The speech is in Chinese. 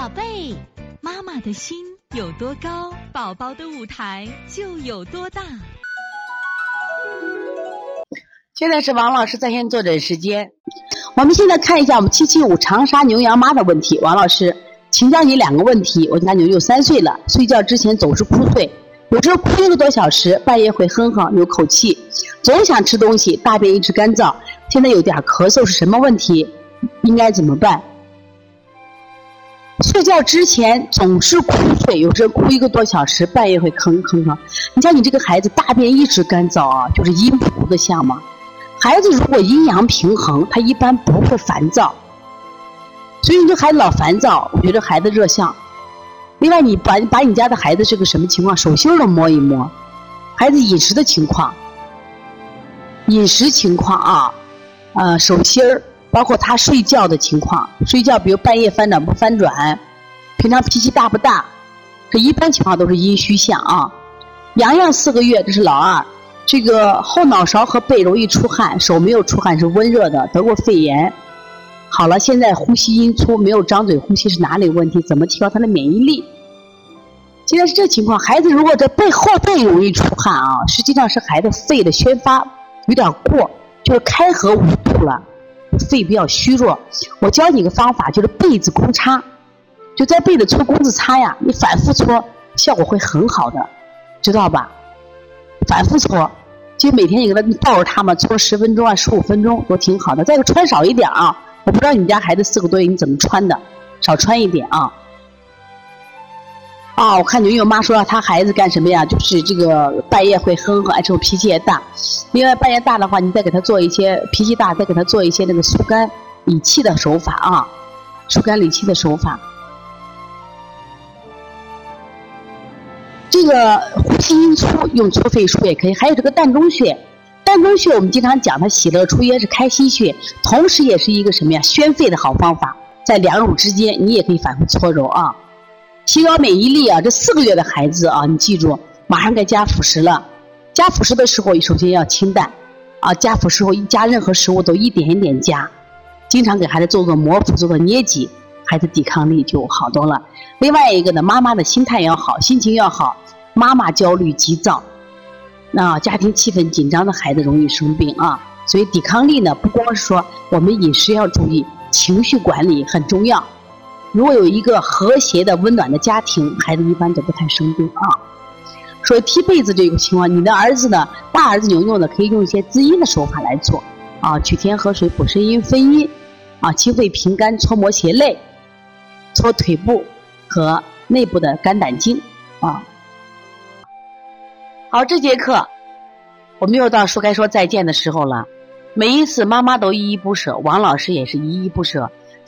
宝贝，妈妈的心有多高，宝宝的舞台就有多大。现在是王老师在线坐诊时间，我们现在看一下我们七七五长沙牛羊妈的问题。王老师，请教你两个问题。我家牛牛三岁了，睡觉之前总是哭睡，有时候哭一个多小时，半夜会哼哼有口气，总想吃东西，大便一直干燥，现在有点咳嗽，是什么问题？应该怎么办？睡觉之前总是哭睡，有时候哭一个多小时，半夜会吭吭吭。你像你这个孩子大便一直干燥啊，就是阴谱的象吗？孩子如果阴阳平衡，他一般不会烦躁。所以你这孩子老烦躁，我觉得孩子热象。另外，你把把你家的孩子是个什么情况，手心都摸一摸，孩子饮食的情况，饮食情况啊，呃，手心儿，包括他睡觉的情况，睡觉比如半夜翻转不翻转，平常脾气大不大，这一般情况都是阴虚象啊。洋洋四个月，这是老二。这个后脑勺和背容易出汗，手没有出汗是温热的，得过肺炎。好了，现在呼吸音粗，没有张嘴呼吸是哪里问题？怎么提高他的免疫力？现在是这情况，孩子如果这背后背容易出汗啊，实际上是孩子肺的宣发有点过，就是开合无度了，肺比较虚弱。我教你个方法，就是被子公擦，就在被子搓工字擦呀，你反复搓，效果会很好的，知道吧？反复搓。就每天你给他抱着他嘛，搓十分钟啊，十五分钟都挺好的。再个穿少一点啊，我不知道你家孩子四个多月你怎么穿的，少穿一点啊。啊，我看牛牛妈说他孩子干什么呀？就是这个半夜会哼哼，而且我脾气也大。另外半夜大的话，你再给他做一些脾气大，再给他做一些那个疏肝理气的手法啊，疏肝理气的手法。这个呼吸音粗，用搓肺术也可以。还有这个膻中穴，膻中穴我们经常讲，它喜乐出焉是开心穴，同时也是一个什么呀？宣肺的好方法。在两乳之间，你也可以反复搓揉啊，提高免疫力啊。这四个月的孩子啊，你记住，马上该加辅食了。加辅食的时候，首先要清淡啊。加辅食后一，加任何食物都一点一点加，经常给孩子做个摩腹，做个捏脊，孩子抵抗力就好多了。另外一个呢，妈妈的心态要好，心情要好。妈妈焦虑急躁，那家庭气氛紧张的孩子容易生病啊。所以抵抗力呢，不光是说我们饮食要注意，情绪管理很重要。如果有一个和谐的、温暖的家庭，孩子一般都不太生病啊。说踢被子这个情况，你的儿子呢，大儿子牛牛呢，可以用一些滋阴的手法来做啊，取天河水补肾阴分阴啊，清肺平肝，搓摩胁肋，搓腿部。和内部的肝胆经啊，好，这节课我们又到说该说再见的时候了。每一次妈妈都依依不舍，王老师也是依依不舍，